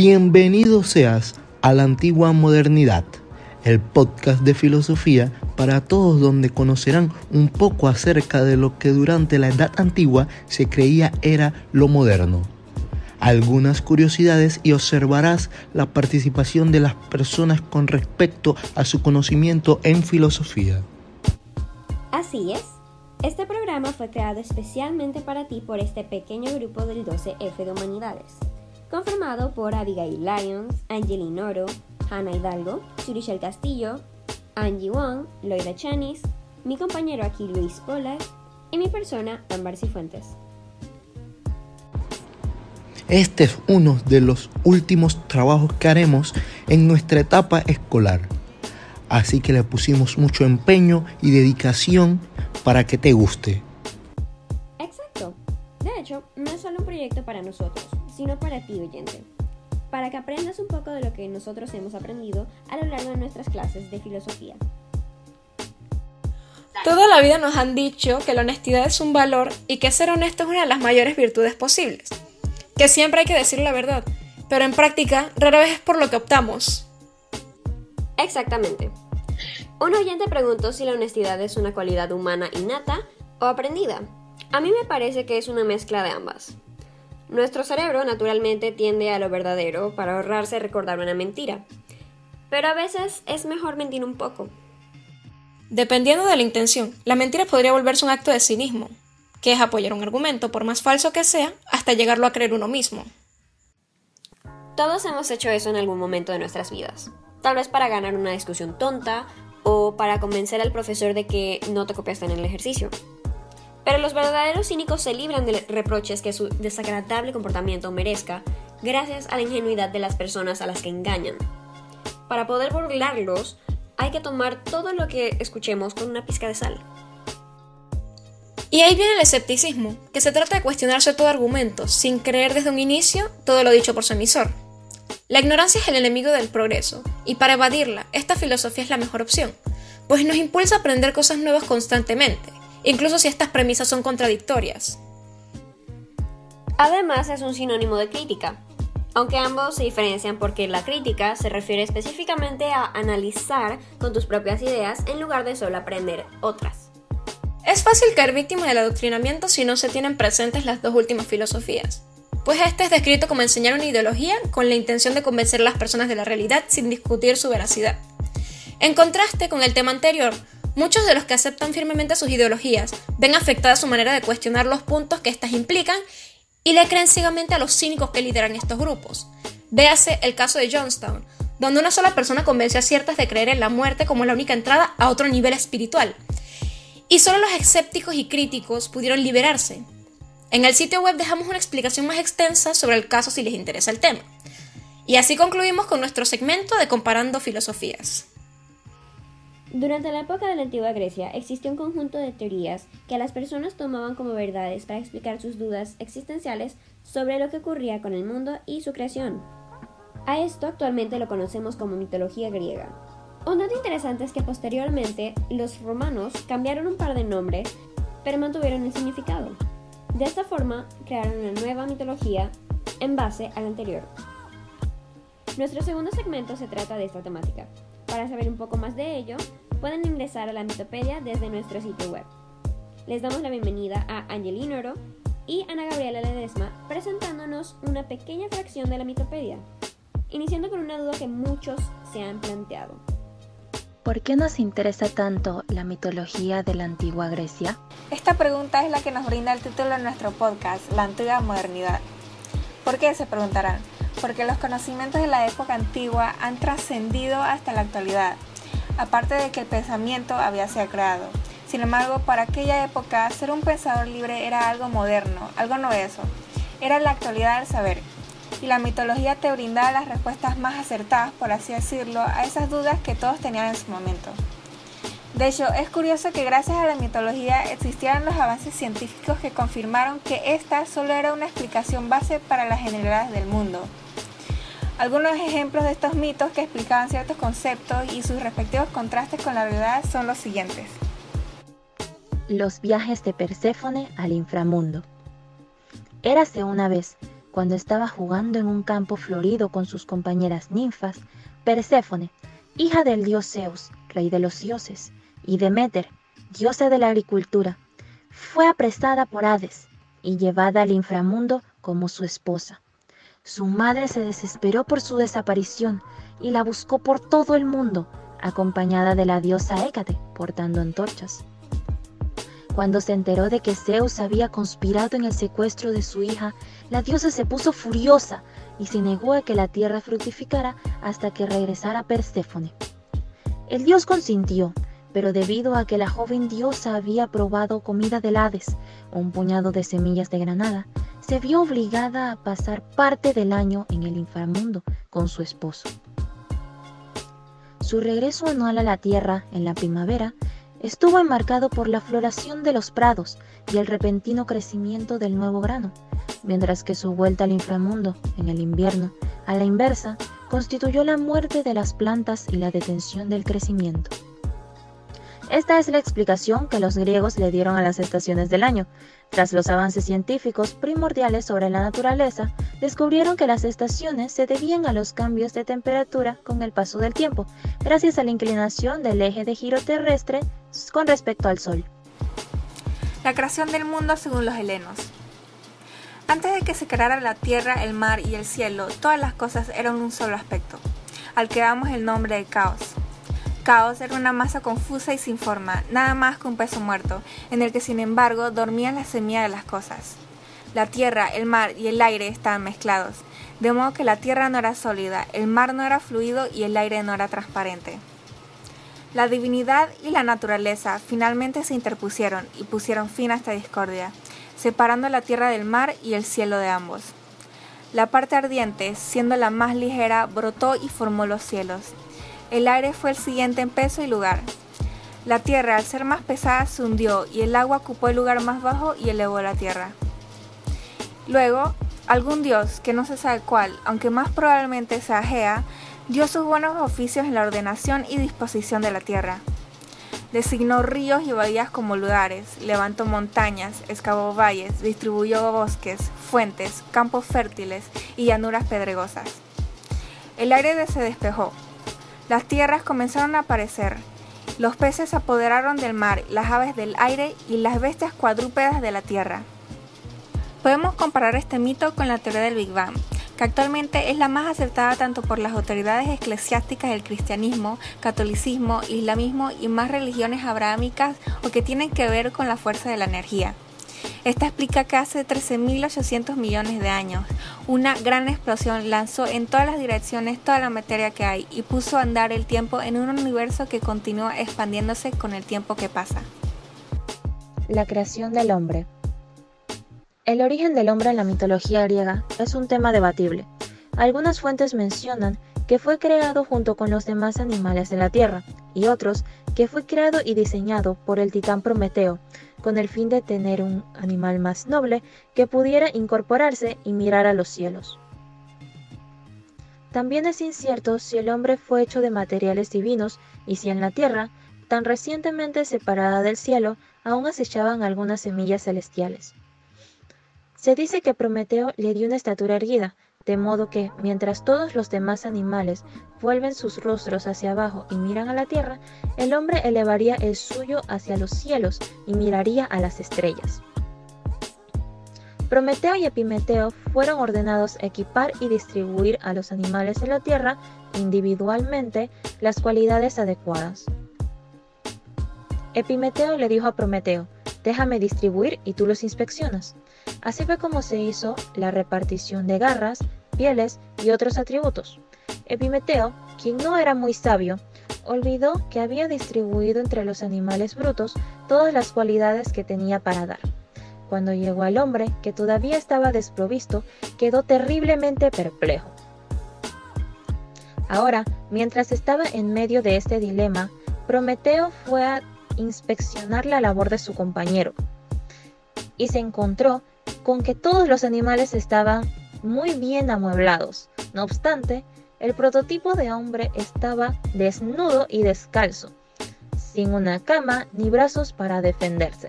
Bienvenido seas a la antigua modernidad, el podcast de filosofía para todos donde conocerán un poco acerca de lo que durante la Edad Antigua se creía era lo moderno. Algunas curiosidades y observarás la participación de las personas con respecto a su conocimiento en filosofía. Así es. Este programa fue creado especialmente para ti por este pequeño grupo del 12F de Humanidades conformado por Abigail Lyons, Angeline Oro, Hannah Hidalgo, Surichel Castillo, Angie Wong, Loida Chanis, mi compañero aquí Luis Polar y mi persona Ambar Cifuentes. Este es uno de los últimos trabajos que haremos en nuestra etapa escolar. Así que le pusimos mucho empeño y dedicación para que te guste. Exacto. De hecho, no es solo un proyecto para nosotros, sino para ti oyente, para que aprendas un poco de lo que nosotros hemos aprendido a lo largo de nuestras clases de filosofía. Toda la vida nos han dicho que la honestidad es un valor y que ser honesto es una de las mayores virtudes posibles, que siempre hay que decir la verdad, pero en práctica rara vez es por lo que optamos. Exactamente. Un oyente preguntó si la honestidad es una cualidad humana innata o aprendida. A mí me parece que es una mezcla de ambas. Nuestro cerebro naturalmente tiende a lo verdadero para ahorrarse recordar una mentira. Pero a veces es mejor mentir un poco. Dependiendo de la intención, la mentira podría volverse un acto de cinismo, que es apoyar un argumento por más falso que sea hasta llegarlo a creer uno mismo. Todos hemos hecho eso en algún momento de nuestras vidas. Tal vez para ganar una discusión tonta o para convencer al profesor de que no te copiaste en el ejercicio. Pero los verdaderos cínicos se libran de reproches que su desagradable comportamiento merezca gracias a la ingenuidad de las personas a las que engañan. Para poder burlarlos, hay que tomar todo lo que escuchemos con una pizca de sal. Y ahí viene el escepticismo, que se trata de cuestionarse todo argumento, sin creer desde un inicio todo lo dicho por su emisor. La ignorancia es el enemigo del progreso, y para evadirla, esta filosofía es la mejor opción, pues nos impulsa a aprender cosas nuevas constantemente, incluso si estas premisas son contradictorias. Además es un sinónimo de crítica, aunque ambos se diferencian porque la crítica se refiere específicamente a analizar con tus propias ideas en lugar de solo aprender otras. Es fácil caer víctima del adoctrinamiento si no se tienen presentes las dos últimas filosofías, pues este es descrito como enseñar una ideología con la intención de convencer a las personas de la realidad sin discutir su veracidad. En contraste con el tema anterior, Muchos de los que aceptan firmemente sus ideologías ven afectada su manera de cuestionar los puntos que éstas implican y le creen ciegamente a los cínicos que lideran estos grupos. Véase el caso de Johnstown, donde una sola persona convenció a ciertas de creer en la muerte como la única entrada a otro nivel espiritual. Y solo los escépticos y críticos pudieron liberarse. En el sitio web dejamos una explicación más extensa sobre el caso si les interesa el tema. Y así concluimos con nuestro segmento de Comparando Filosofías. Durante la época de la antigua Grecia existió un conjunto de teorías que las personas tomaban como verdades para explicar sus dudas existenciales sobre lo que ocurría con el mundo y su creación. A esto actualmente lo conocemos como mitología griega. Un dato interesante es que posteriormente los romanos cambiaron un par de nombres, pero mantuvieron el significado. De esta forma crearon una nueva mitología en base a la anterior. Nuestro segundo segmento se trata de esta temática. Para saber un poco más de ello, pueden ingresar a la Mitopedia desde nuestro sitio web. Les damos la bienvenida a Angelina Oro y Ana Gabriela Ledesma presentándonos una pequeña fracción de la Mitopedia, iniciando con una duda que muchos se han planteado. ¿Por qué nos interesa tanto la mitología de la antigua Grecia? Esta pregunta es la que nos brinda el título de nuestro podcast, La antigua modernidad. ¿Por qué? Se preguntarán porque los conocimientos de la época antigua han trascendido hasta la actualidad, aparte de que el pensamiento había sido creado. Sin embargo, para aquella época, ser un pensador libre era algo moderno, algo novedoso. Era la actualidad del saber. Y la mitología te brindaba las respuestas más acertadas, por así decirlo, a esas dudas que todos tenían en su momento. De hecho, es curioso que gracias a la mitología existieran los avances científicos que confirmaron que esta solo era una explicación base para las generalidades del mundo. Algunos ejemplos de estos mitos que explicaban ciertos conceptos y sus respectivos contrastes con la realidad son los siguientes. Los viajes de Perséfone al inframundo. Érase una vez, cuando estaba jugando en un campo florido con sus compañeras ninfas, Perséfone, hija del dios Zeus, rey de los dioses, y Deméter, diosa de la agricultura, fue apresada por Hades y llevada al inframundo como su esposa. Su madre se desesperó por su desaparición y la buscó por todo el mundo, acompañada de la diosa Hécate, portando antorchas. Cuando se enteró de que Zeus había conspirado en el secuestro de su hija, la diosa se puso furiosa y se negó a que la tierra fructificara hasta que regresara Perséfone. El dios consintió, pero debido a que la joven diosa había probado comida del Hades, un puñado de semillas de granada, se vio obligada a pasar parte del año en el inframundo con su esposo. Su regreso anual a la tierra en la primavera estuvo enmarcado por la floración de los prados y el repentino crecimiento del nuevo grano, mientras que su vuelta al inframundo en el invierno, a la inversa, constituyó la muerte de las plantas y la detención del crecimiento. Esta es la explicación que los griegos le dieron a las estaciones del año. Tras los avances científicos primordiales sobre la naturaleza, descubrieron que las estaciones se debían a los cambios de temperatura con el paso del tiempo, gracias a la inclinación del eje de giro terrestre con respecto al Sol. La creación del mundo según los helenos. Antes de que se creara la tierra, el mar y el cielo, todas las cosas eran un solo aspecto, al que damos el nombre de caos caos era una masa confusa y sin forma, nada más que un peso muerto, en el que sin embargo dormía la semilla de las cosas. La tierra, el mar y el aire estaban mezclados, de modo que la tierra no era sólida, el mar no era fluido y el aire no era transparente. La divinidad y la naturaleza finalmente se interpusieron y pusieron fin a esta discordia, separando la tierra del mar y el cielo de ambos. La parte ardiente, siendo la más ligera, brotó y formó los cielos, el aire fue el siguiente en peso y lugar. La tierra, al ser más pesada, se hundió y el agua ocupó el lugar más bajo y elevó la tierra. Luego, algún dios, que no se sabe cuál, aunque más probablemente sea Gea, dio sus buenos oficios en la ordenación y disposición de la tierra. Designó ríos y bahías como lugares, levantó montañas, excavó valles, distribuyó bosques, fuentes, campos fértiles y llanuras pedregosas. El aire se despejó, las tierras comenzaron a aparecer. Los peces se apoderaron del mar, las aves del aire y las bestias cuadrúpedas de la tierra. Podemos comparar este mito con la teoría del Big Bang, que actualmente es la más aceptada tanto por las autoridades eclesiásticas del cristianismo, catolicismo, islamismo y más religiones abrahámicas o que tienen que ver con la fuerza de la energía. Esta explica que hace 13.800 millones de años, una gran explosión lanzó en todas las direcciones toda la materia que hay y puso a andar el tiempo en un universo que continúa expandiéndose con el tiempo que pasa. La creación del hombre. El origen del hombre en la mitología griega es un tema debatible. Algunas fuentes mencionan que fue creado junto con los demás animales de la Tierra, y otros que fue creado y diseñado por el titán Prometeo, con el fin de tener un animal más noble que pudiera incorporarse y mirar a los cielos. También es incierto si el hombre fue hecho de materiales divinos y si en la tierra, tan recientemente separada del cielo, aún acechaban algunas semillas celestiales. Se dice que Prometeo le dio una estatura erguida, de modo que, mientras todos los demás animales vuelven sus rostros hacia abajo y miran a la tierra, el hombre elevaría el suyo hacia los cielos y miraría a las estrellas. Prometeo y Epimeteo fueron ordenados equipar y distribuir a los animales de la tierra individualmente las cualidades adecuadas. Epimeteo le dijo a Prometeo, déjame distribuir y tú los inspeccionas. Así fue como se hizo la repartición de garras, pieles y otros atributos. Epimeteo, quien no era muy sabio, olvidó que había distribuido entre los animales brutos todas las cualidades que tenía para dar. Cuando llegó al hombre, que todavía estaba desprovisto, quedó terriblemente perplejo. Ahora, mientras estaba en medio de este dilema, Prometeo fue a inspeccionar la labor de su compañero y se encontró con que todos los animales estaban muy bien amueblados. No obstante, el prototipo de hombre estaba desnudo y descalzo, sin una cama ni brazos para defenderse.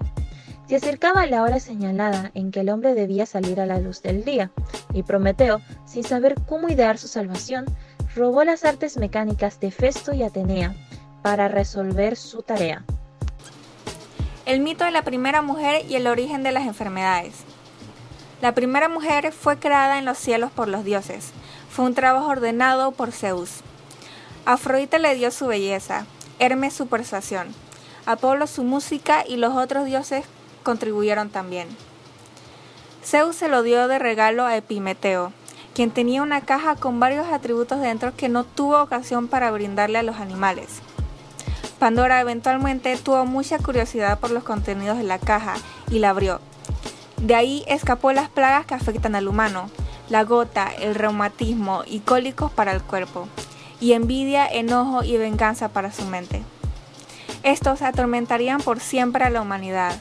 Se acercaba la hora señalada en que el hombre debía salir a la luz del día, y Prometeo, sin saber cómo idear su salvación, robó las artes mecánicas de Festo y Atenea para resolver su tarea. El mito de la primera mujer y el origen de las enfermedades. La primera mujer fue creada en los cielos por los dioses. Fue un trabajo ordenado por Zeus. Afrodita le dio su belleza, Hermes su persuasión, Apolo su música y los otros dioses contribuyeron también. Zeus se lo dio de regalo a Epimeteo, quien tenía una caja con varios atributos dentro que no tuvo ocasión para brindarle a los animales. Pandora eventualmente tuvo mucha curiosidad por los contenidos de la caja y la abrió. De ahí escapó las plagas que afectan al humano, la gota, el reumatismo y cólicos para el cuerpo, y envidia, enojo y venganza para su mente. Estos atormentarían por siempre a la humanidad.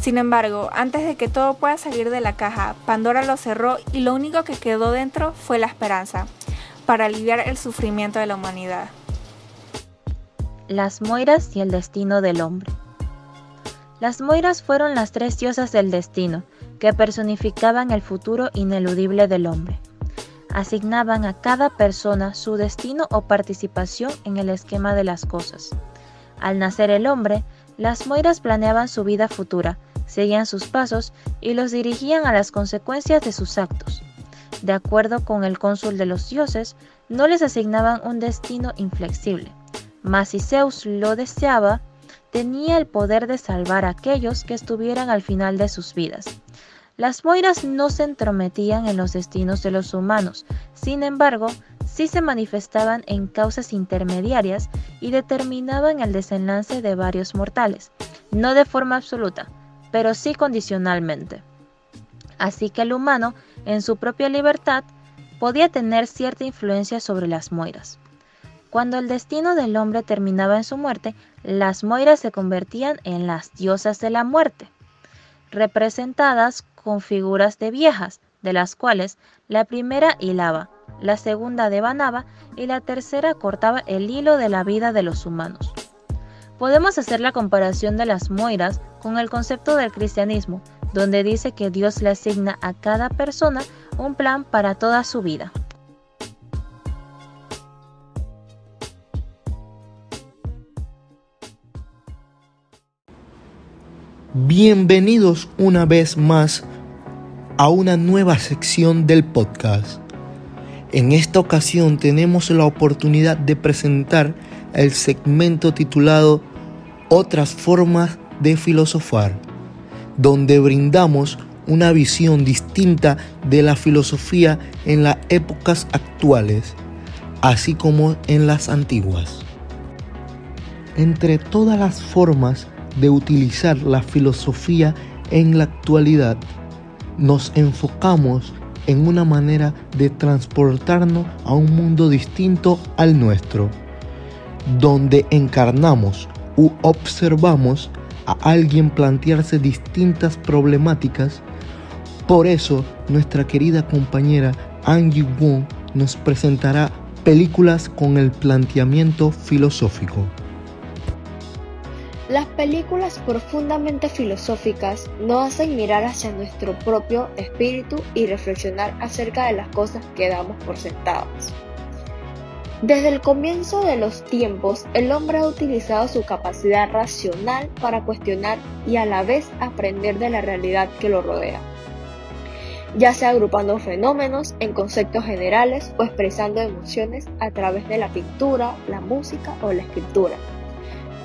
Sin embargo, antes de que todo pueda salir de la caja, Pandora lo cerró y lo único que quedó dentro fue la esperanza, para aliviar el sufrimiento de la humanidad las Moiras y el destino del hombre. Las Moiras fueron las tres diosas del destino, que personificaban el futuro ineludible del hombre. Asignaban a cada persona su destino o participación en el esquema de las cosas. Al nacer el hombre, las Moiras planeaban su vida futura, seguían sus pasos y los dirigían a las consecuencias de sus actos. De acuerdo con el cónsul de los dioses, no les asignaban un destino inflexible, mas si Zeus lo deseaba, tenía el poder de salvar a aquellos que estuvieran al final de sus vidas. Las Moiras no se entrometían en los destinos de los humanos, sin embargo, sí se manifestaban en causas intermediarias y determinaban el desenlace de varios mortales, no de forma absoluta, pero sí condicionalmente. Así que el humano, en su propia libertad, podía tener cierta influencia sobre las Moiras. Cuando el destino del hombre terminaba en su muerte, las Moiras se convertían en las diosas de la muerte, representadas con figuras de viejas, de las cuales la primera hilaba, la segunda devanaba y la tercera cortaba el hilo de la vida de los humanos. Podemos hacer la comparación de las Moiras con el concepto del cristianismo, donde dice que Dios le asigna a cada persona un plan para toda su vida. Bienvenidos una vez más a una nueva sección del podcast. En esta ocasión tenemos la oportunidad de presentar el segmento titulado Otras formas de filosofar, donde brindamos una visión distinta de la filosofía en las épocas actuales, así como en las antiguas. Entre todas las formas de utilizar la filosofía en la actualidad, nos enfocamos en una manera de transportarnos a un mundo distinto al nuestro, donde encarnamos u observamos a alguien plantearse distintas problemáticas. Por eso, nuestra querida compañera Angie Wong nos presentará películas con el planteamiento filosófico. Las películas profundamente filosóficas nos hacen mirar hacia nuestro propio espíritu y reflexionar acerca de las cosas que damos por sentadas. Desde el comienzo de los tiempos, el hombre ha utilizado su capacidad racional para cuestionar y a la vez aprender de la realidad que lo rodea, ya sea agrupando fenómenos en conceptos generales o expresando emociones a través de la pintura, la música o la escritura.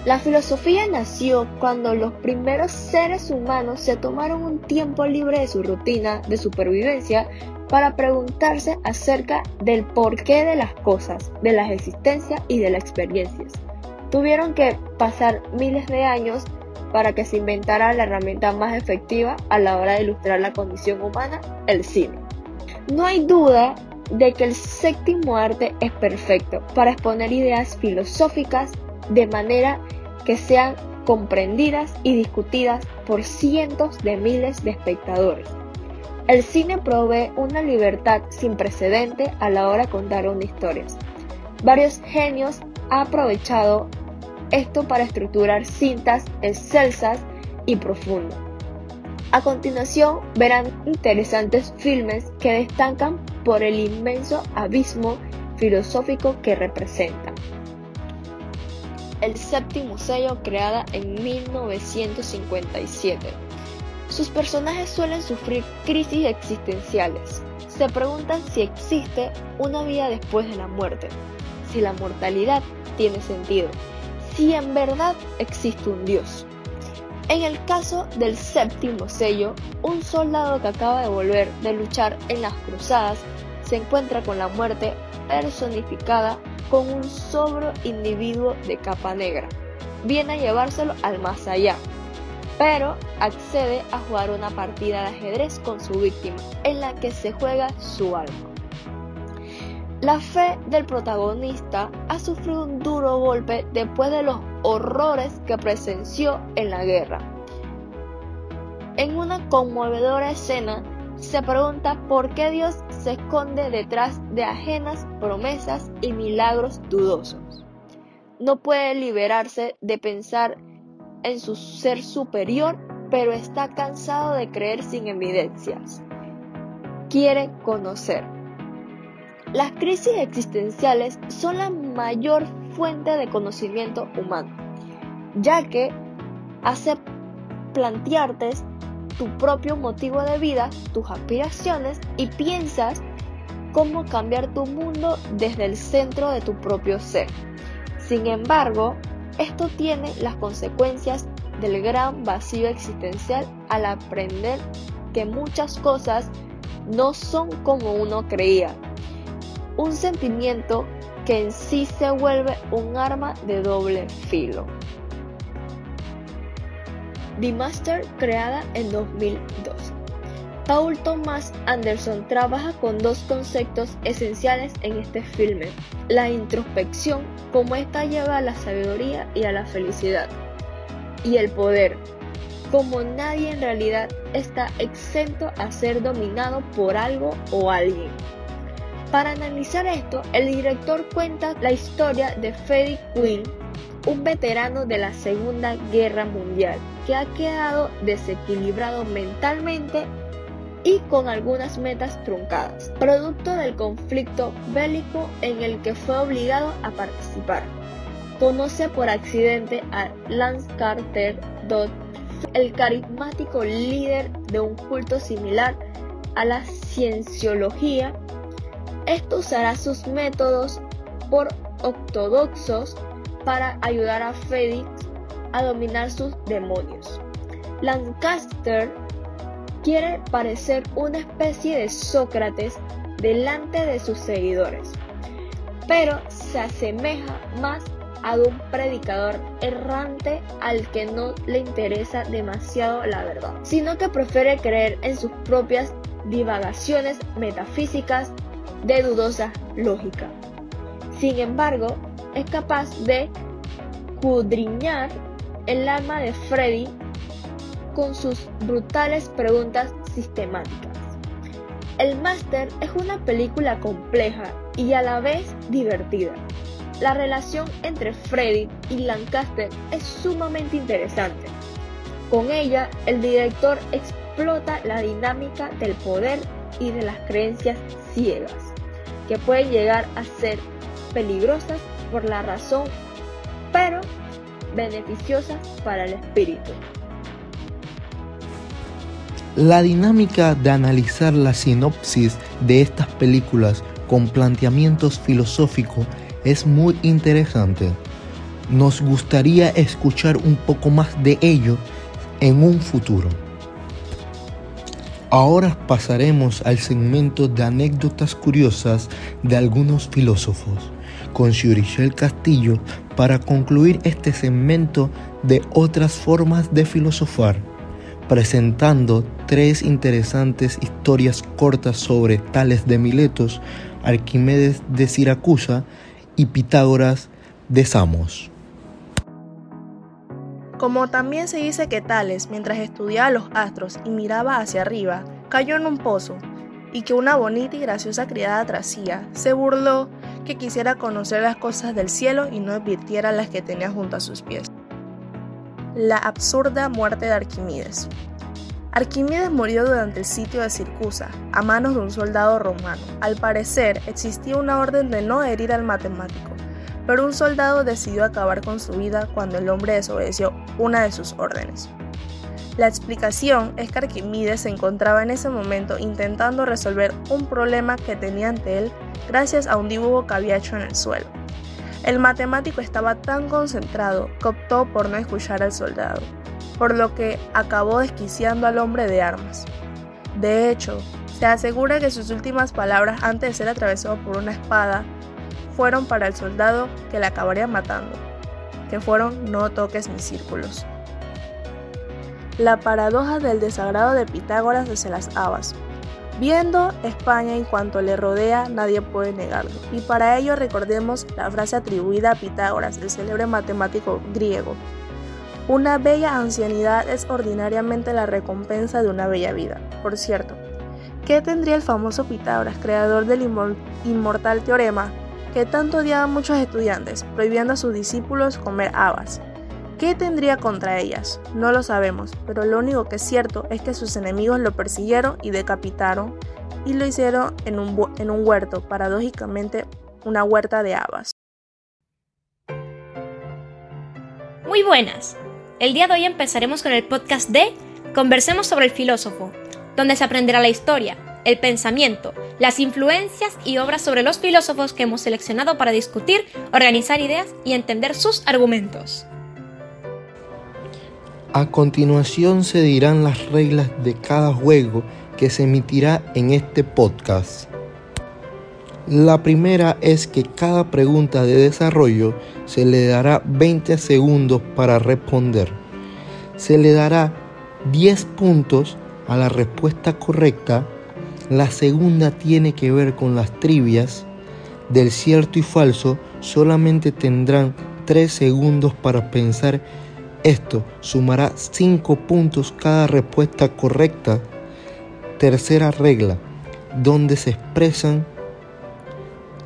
La filosofía nació cuando los primeros seres humanos se tomaron un tiempo libre de su rutina de supervivencia para preguntarse acerca del porqué de las cosas, de las existencias y de las experiencias. Tuvieron que pasar miles de años para que se inventara la herramienta más efectiva a la hora de ilustrar la condición humana, el cine. No hay duda de que el séptimo arte es perfecto para exponer ideas filosóficas de manera que sean comprendidas y discutidas por cientos de miles de espectadores. El cine provee una libertad sin precedente a la hora de contar una historia. Varios genios han aprovechado esto para estructurar cintas excelsas y profundas. A continuación verán interesantes filmes que destacan por el inmenso abismo filosófico que representan. El séptimo sello creada en 1957. Sus personajes suelen sufrir crisis existenciales. Se preguntan si existe una vida después de la muerte, si la mortalidad tiene sentido, si en verdad existe un Dios. En el caso del séptimo sello, un soldado que acaba de volver de luchar en las cruzadas se encuentra con la muerte personificada con un sobro individuo de capa negra. Viene a llevárselo al más allá, pero accede a jugar una partida de ajedrez con su víctima, en la que se juega su alma. La fe del protagonista ha sufrido un duro golpe después de los horrores que presenció en la guerra. En una conmovedora escena, se pregunta por qué Dios se esconde detrás de ajenas promesas y milagros dudosos. No puede liberarse de pensar en su ser superior, pero está cansado de creer sin evidencias. Quiere conocer. Las crisis existenciales son la mayor fuente de conocimiento humano, ya que hace plantearte tu propio motivo de vida, tus aspiraciones y piensas cómo cambiar tu mundo desde el centro de tu propio ser. Sin embargo, esto tiene las consecuencias del gran vacío existencial al aprender que muchas cosas no son como uno creía un sentimiento que en sí se vuelve un arma de doble filo. The Master, creada en 2002. Paul Thomas Anderson trabaja con dos conceptos esenciales en este filme. La introspección, como esta lleva a la sabiduría y a la felicidad. Y el poder, como nadie en realidad está exento a ser dominado por algo o alguien. Para analizar esto, el director cuenta la historia de Freddie Quinn, un veterano de la Segunda Guerra Mundial que ha quedado desequilibrado mentalmente y con algunas metas truncadas, producto del conflicto bélico en el que fue obligado a participar. Conoce por accidente a Lance Carter Dodd, el carismático líder de un culto similar a la cienciología esto usará sus métodos por ortodoxos para ayudar a Felix a dominar sus demonios. Lancaster quiere parecer una especie de Sócrates delante de sus seguidores, pero se asemeja más a un predicador errante al que no le interesa demasiado la verdad, sino que prefiere creer en sus propias divagaciones metafísicas de dudosa lógica. Sin embargo, es capaz de cudriñar el alma de Freddy con sus brutales preguntas sistemáticas. El Máster es una película compleja y a la vez divertida. La relación entre Freddy y Lancaster es sumamente interesante. Con ella, el director explota la dinámica del poder y de las creencias ciegas que pueden llegar a ser peligrosas por la razón, pero beneficiosas para el espíritu. La dinámica de analizar la sinopsis de estas películas con planteamientos filosóficos es muy interesante. Nos gustaría escuchar un poco más de ello en un futuro. Ahora pasaremos al segmento de anécdotas curiosas de algunos filósofos con Shurichel Castillo para concluir este segmento de otras formas de filosofar, presentando tres interesantes historias cortas sobre Tales de Miletos, Arquimedes de Siracusa y Pitágoras de Samos. Como también se dice que Tales, mientras estudiaba los astros y miraba hacia arriba, cayó en un pozo, y que una bonita y graciosa criada trasía se burló que quisiera conocer las cosas del cielo y no advirtiera las que tenía junto a sus pies. La absurda muerte de Arquímedes. Arquímedes murió durante el sitio de Circusa, a manos de un soldado romano. Al parecer, existía una orden de no herir al matemático, pero un soldado decidió acabar con su vida cuando el hombre desobedeció una de sus órdenes. La explicación es que Arquímedes se encontraba en ese momento intentando resolver un problema que tenía ante él gracias a un dibujo que había hecho en el suelo. El matemático estaba tan concentrado que optó por no escuchar al soldado, por lo que acabó desquiciando al hombre de armas. De hecho, se asegura que sus últimas palabras antes de ser atravesado por una espada fueron para el soldado que le acabaría matando, que fueron no toques mis círculos. La paradoja del desagrado de Pitágoras desde las habas. Viendo España en cuanto le rodea, nadie puede negarlo. Y para ello recordemos la frase atribuida a Pitágoras, el célebre matemático griego. Una bella ancianidad es ordinariamente la recompensa de una bella vida. Por cierto, ¿qué tendría el famoso Pitágoras, creador del inmortal teorema, que tanto odiaba a muchos estudiantes, prohibiendo a sus discípulos comer habas? ¿Qué tendría contra ellas? No lo sabemos, pero lo único que es cierto es que sus enemigos lo persiguieron y decapitaron y lo hicieron en un, en un huerto, paradójicamente una huerta de habas. Muy buenas. El día de hoy empezaremos con el podcast de Conversemos sobre el filósofo, donde se aprenderá la historia, el pensamiento, las influencias y obras sobre los filósofos que hemos seleccionado para discutir, organizar ideas y entender sus argumentos. A continuación se dirán las reglas de cada juego que se emitirá en este podcast. La primera es que cada pregunta de desarrollo se le dará 20 segundos para responder. Se le dará 10 puntos a la respuesta correcta. La segunda tiene que ver con las trivias. Del cierto y falso solamente tendrán 3 segundos para pensar esto sumará 5 puntos cada respuesta correcta. Tercera regla, donde se expresan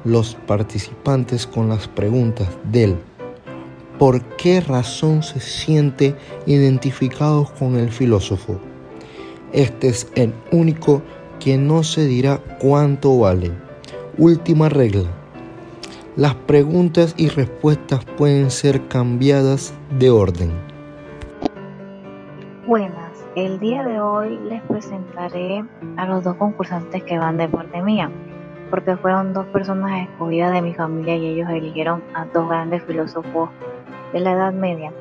los participantes con las preguntas del ¿por qué razón se siente identificados con el filósofo? Este es el único que no se dirá cuánto vale. Última regla. Las preguntas y respuestas pueden ser cambiadas de orden. Buenas, el día de hoy les presentaré a los dos concursantes que van de parte mía, porque fueron dos personas escogidas de mi familia y ellos eligieron a dos grandes filósofos de la Edad Media.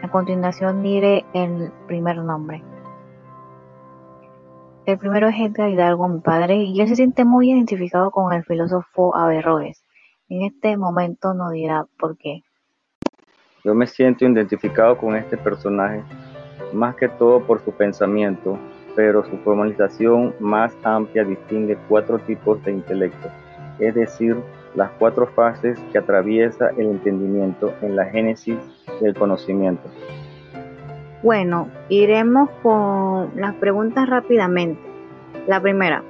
A continuación diré el primer nombre. El primero es Edgar Hidalgo, mi padre, y él se siente muy identificado con el filósofo Averroes. En este momento no dirá por qué. Yo me siento identificado con este personaje más que todo por su pensamiento, pero su formalización más amplia distingue cuatro tipos de intelecto, es decir, las cuatro fases que atraviesa el entendimiento en la génesis del conocimiento. Bueno, iremos con las preguntas rápidamente. La primera,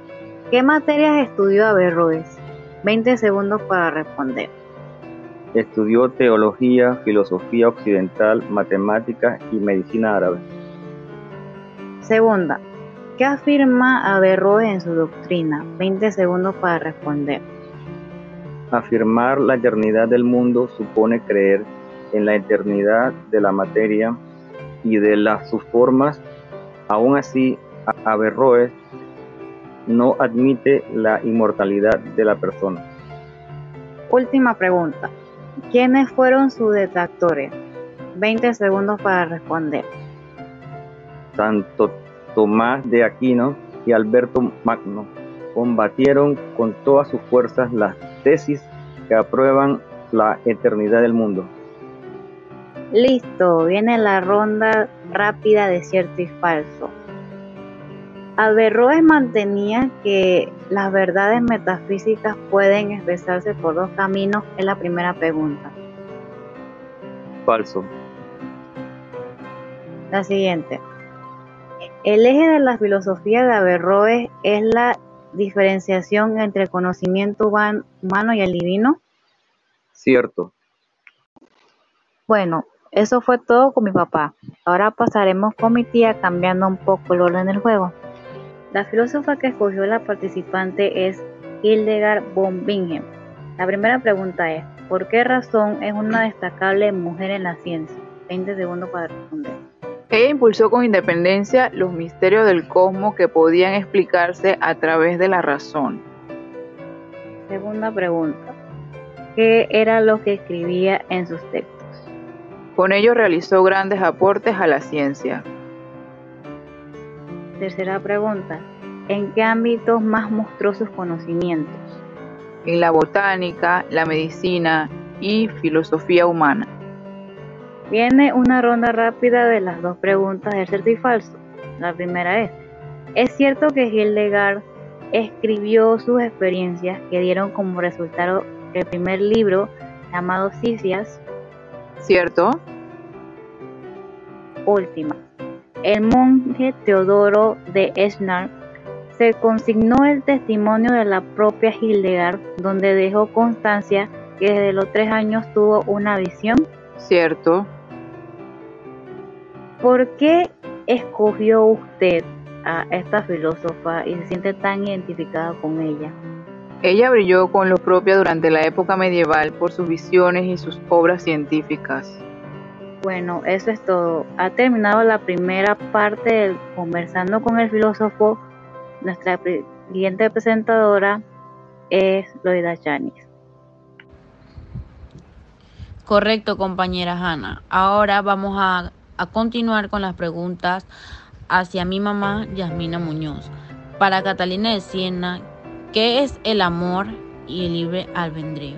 ¿qué materias estudió Averroes? 20 segundos para responder. Estudió teología, filosofía occidental, matemáticas y medicina árabe. Segunda, ¿qué afirma Averroes en su doctrina? 20 segundos para responder. Afirmar la eternidad del mundo supone creer en la eternidad de la materia y de las sus formas. Aún así, Averroes no admite la inmortalidad de la persona. Última pregunta. ¿Quiénes fueron sus detractores? 20 segundos para responder. Santo Tomás de Aquino y Alberto Magno combatieron con todas sus fuerzas las tesis que aprueban la eternidad del mundo. Listo, viene la ronda rápida de cierto y falso. Averroes mantenía que las verdades metafísicas pueden expresarse por dos caminos, es la primera pregunta. Falso. La siguiente. El eje de la filosofía de Averroes es la diferenciación entre el conocimiento humano y el divino. Cierto. Bueno, Eso fue todo con mi papá. Ahora pasaremos con mi tía cambiando un poco el orden del juego. La filósofa que escogió la participante es Hildegard von Bingen. La primera pregunta es, ¿por qué razón es una destacable mujer en la ciencia? 20 segundos para responder. Ella impulsó con independencia los misterios del cosmos que podían explicarse a través de la razón. Segunda pregunta. ¿Qué era lo que escribía en sus textos? Con ello realizó grandes aportes a la ciencia. Tercera pregunta. ¿En qué ámbitos más mostró sus conocimientos? En la botánica, la medicina y filosofía humana. Viene una ronda rápida de las dos preguntas de cierto y falso. La primera es, ¿es cierto que Hildegard escribió sus experiencias que dieron como resultado el primer libro llamado Cicias? ¿Cierto? Última. El monje Teodoro de Esnar se consignó el testimonio de la propia Hildegard, donde dejó constancia que desde los tres años tuvo una visión. Cierto. ¿Por qué escogió usted a esta filósofa y se siente tan identificada con ella? Ella brilló con lo propio durante la época medieval por sus visiones y sus obras científicas. Bueno, eso es todo. Ha terminado la primera parte del conversando con el filósofo. Nuestra siguiente presentadora es Loida Chanis. Correcto, compañera Hanna. Ahora vamos a, a continuar con las preguntas hacia mi mamá, Yasmina Muñoz. Para Catalina de Siena, ¿qué es el amor y el libre albedrío?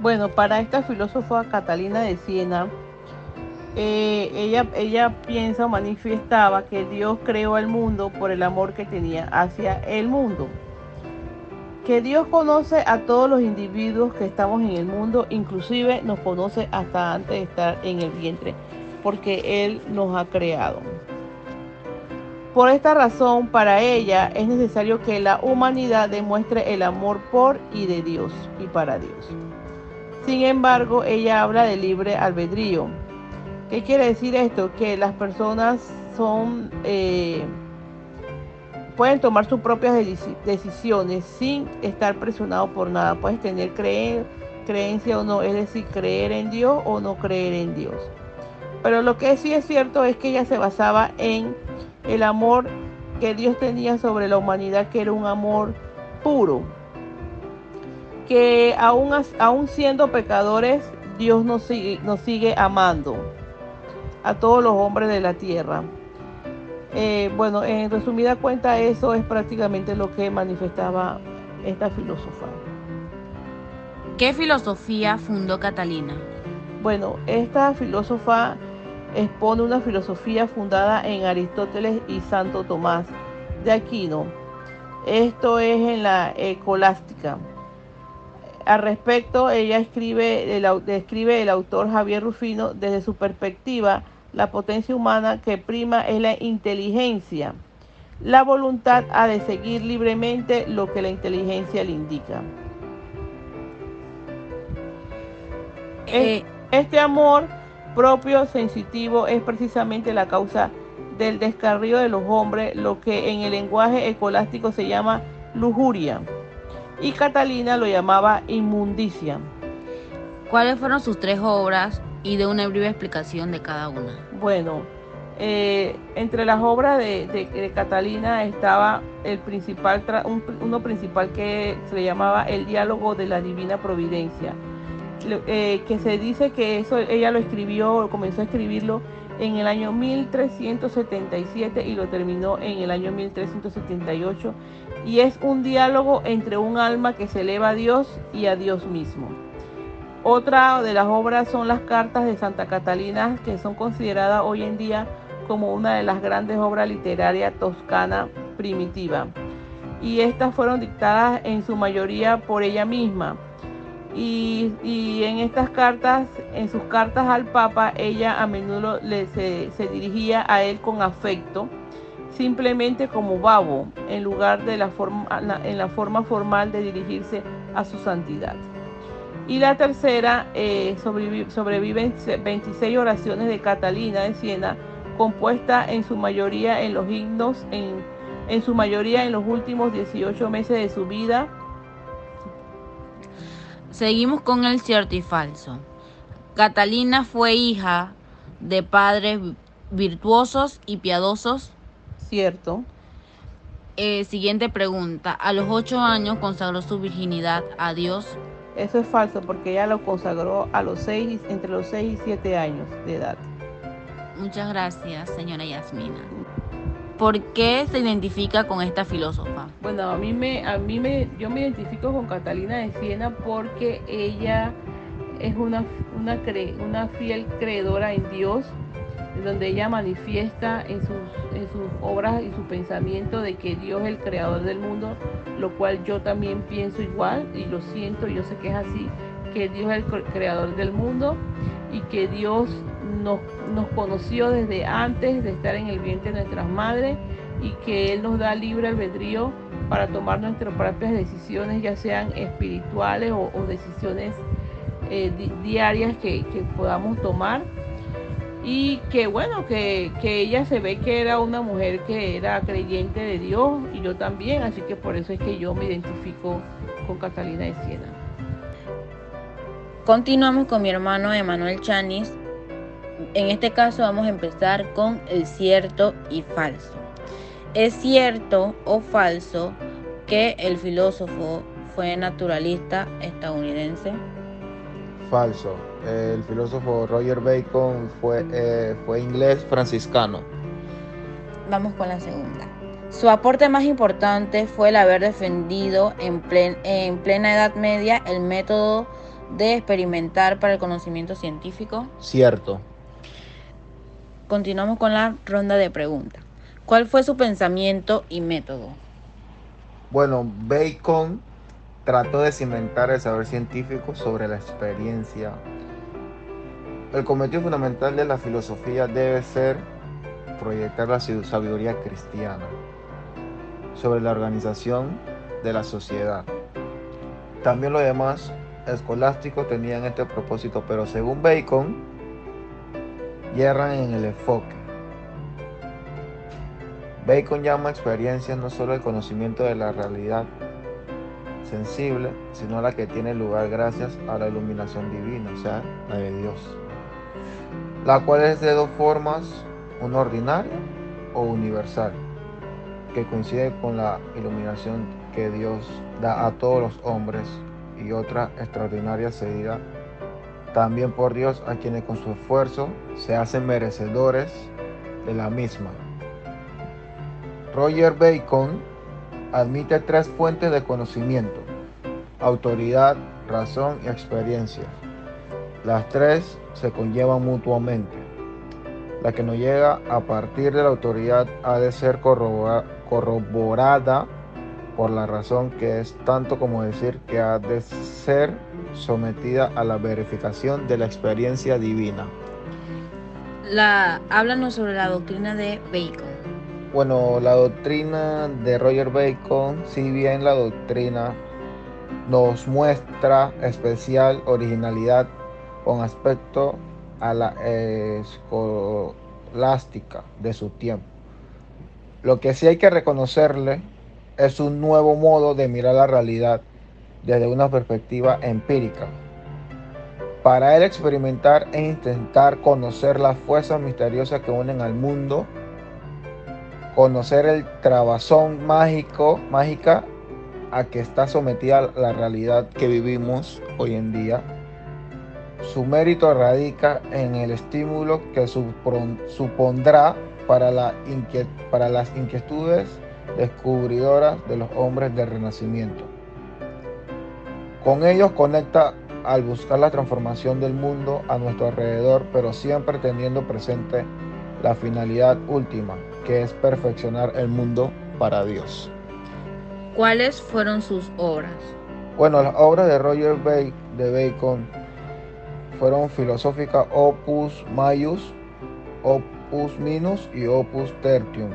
Bueno, para esta filósofa Catalina de Siena, eh, ella, ella piensa o manifiestaba que Dios creó el mundo por el amor que tenía hacia el mundo. Que Dios conoce a todos los individuos que estamos en el mundo, inclusive nos conoce hasta antes de estar en el vientre, porque Él nos ha creado. Por esta razón, para ella es necesario que la humanidad demuestre el amor por y de Dios y para Dios. Sin embargo, ella habla de libre albedrío. ¿Qué quiere decir esto? Que las personas son eh, pueden tomar sus propias decisiones sin estar presionados por nada. Puedes tener creer, creencia o no, es decir, creer en Dios o no creer en Dios. Pero lo que sí es cierto es que ella se basaba en el amor que Dios tenía sobre la humanidad, que era un amor puro. Que aún, aún siendo pecadores, Dios nos sigue, nos sigue amando a todos los hombres de la tierra. Eh, bueno, en resumida cuenta, eso es prácticamente lo que manifestaba esta filósofa. ¿Qué filosofía fundó Catalina? Bueno, esta filósofa expone una filosofía fundada en Aristóteles y Santo Tomás de Aquino. Esto es en la escolástica. Al respecto, ella escribe el, describe el autor Javier Rufino desde su perspectiva, la potencia humana que prima es la inteligencia. La voluntad ha de seguir libremente lo que la inteligencia le indica. Eh, este amor propio sensitivo es precisamente la causa del descarrío de los hombres, lo que en el lenguaje escolástico se llama lujuria. Y Catalina lo llamaba inmundicia. ¿Cuáles fueron sus tres obras y de una breve explicación de cada una? Bueno, eh, entre las obras de, Catalina estaba el principal, uno principal que se le llamaba El diálogo de la divina providencia eh, que se dice que eso ella lo escribió, comenzó a escribirlo en el año 1377 y lo terminó en el año 1378 y es un diálogo entre un alma que se eleva a Dios y a Dios mismo. Otra de las obras son las cartas de Santa Catalina que son consideradas hoy en día como una de las grandes obras literarias toscana primitiva y estas fueron dictadas en su mayoría por ella misma y, en estas cartas, en sus cartas al Papa, ella a menudo se, dirigía a él con afecto, simplemente como babo, en lugar de la forma, en la forma formal de dirigirse a su santidad. Y la tercera eh, sobrevive, sobreviven 26 oraciones de Catalina de Siena, compuesta en su mayoría en los himnos, en, en su mayoría en los últimos 18 meses de su vida. Seguimos con el cierto y falso. Catalina fue hija de padres virtuosos y piadosos. Cierto. Eh, siguiente pregunta. A los ocho años consagró su virginidad a Dios. Eso es falso porque ella lo consagró a los seis, entre los 6 y 7 años de edad. Muchas gracias, señora Yasmina. ¿Por qué se identifica con esta filósofa? Bueno, a mí me, a mí me, yo me identifico con Catalina de Siena porque ella es una, una, una fiel creedora en Dios donde ella manifiesta en sus, en sus obras y su pensamiento de que Dios es el creador del mundo, lo cual yo también pienso igual y lo siento, yo sé que es así, que Dios es el creador del mundo y que Dios nos, nos conoció desde antes de estar en el vientre de nuestras madres y que Él nos da libre albedrío para tomar nuestras propias decisiones, ya sean espirituales o, decisiones eh, diarias que, que podamos tomar y que bueno, que, ella se ve que era una mujer que era creyente de Dios y yo también, así que por eso es que yo me identifico con Catalina de Siena. Continuamos con mi hermano Emanuel Chanis. En este caso vamos a empezar con el cierto y falso. ¿Es cierto o falso que el filósofo fue naturalista estadounidense? Falso el filósofo Roger Bacon fue, eh, fue inglés franciscano. Vamos con la segunda. Su aporte más importante fue el haber defendido en, en plena Edad Media el método de experimentar para el conocimiento científico. Cierto. Continuamos con la ronda de preguntas. ¿Cuál fue su pensamiento y método? Bueno, Bacon trató de cimentar el saber científico sobre la experiencia el cometido fundamental de la filosofía debe ser proyectar la sabiduría cristiana sobre la organización de la sociedad. También los demás escolásticos tenían este propósito, pero según Bacon, yerran en el enfoque. Bacon llama experiencia no solo el conocimiento de la realidad sensible, sino la que tiene lugar gracias a la iluminación divina, o sea, la de Dios la cual es de dos formas, una ordinaria o universal, que coincide con la iluminación que Dios da a todos los hombres y otra extraordinaria cedida también por Dios a quienes con su esfuerzo se hacen merecedores de la misma. Roger Bacon admite tres fuentes de conocimiento, autoridad, razón y experiencia. Las tres se conllevan mutuamente. La que no llega a partir de la autoridad ha de ser corroborada por la razón que es tanto como decir que ha de ser sometida a la verificación de la experiencia divina. La, háblanos sobre la doctrina de Bacon. Bueno, la doctrina de Roger Bacon, si bien la doctrina nos muestra especial originalidad con aspecto a la escolástica de su tiempo. Lo que sí hay que reconocerle es un nuevo modo de mirar la realidad desde una perspectiva empírica. Para él experimentar e intentar conocer las fuerzas misteriosas que unen al mundo, conocer el trabazón mágico, mágica a que está sometida la realidad que vivimos hoy en día su mérito radica en el estímulo que supondrá para, las inquietudes descubridoras de los hombres del Renacimiento. Con ellos conecta al buscar la transformación del mundo a nuestro alrededor, pero siempre teniendo presente la finalidad última, que es perfeccionar el mundo para Dios. ¿Cuáles fueron sus obras? Bueno, las obras de Roger Bacon fueron filosóficas Opus Maius, Opus Minus y Opus Tertium,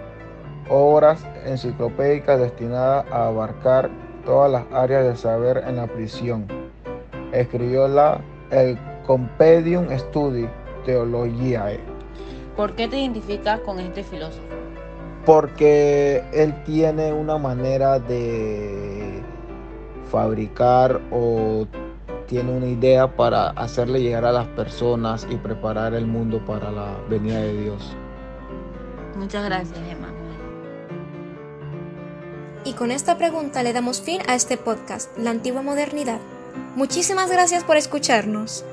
obras enciclopédicas destinadas a abarcar todas las áreas de saber en la prisión. escribió la, el Compendium Studi Theologiae. ¿Por qué te identificas con este filósofo? Porque él tiene una manera de fabricar o tiene una idea para hacerle llegar a las personas y preparar el mundo para la venida de Dios. Muchas gracias, Emma. Y con esta pregunta le damos fin a este podcast, La Antigua Modernidad. Muchísimas gracias por escucharnos.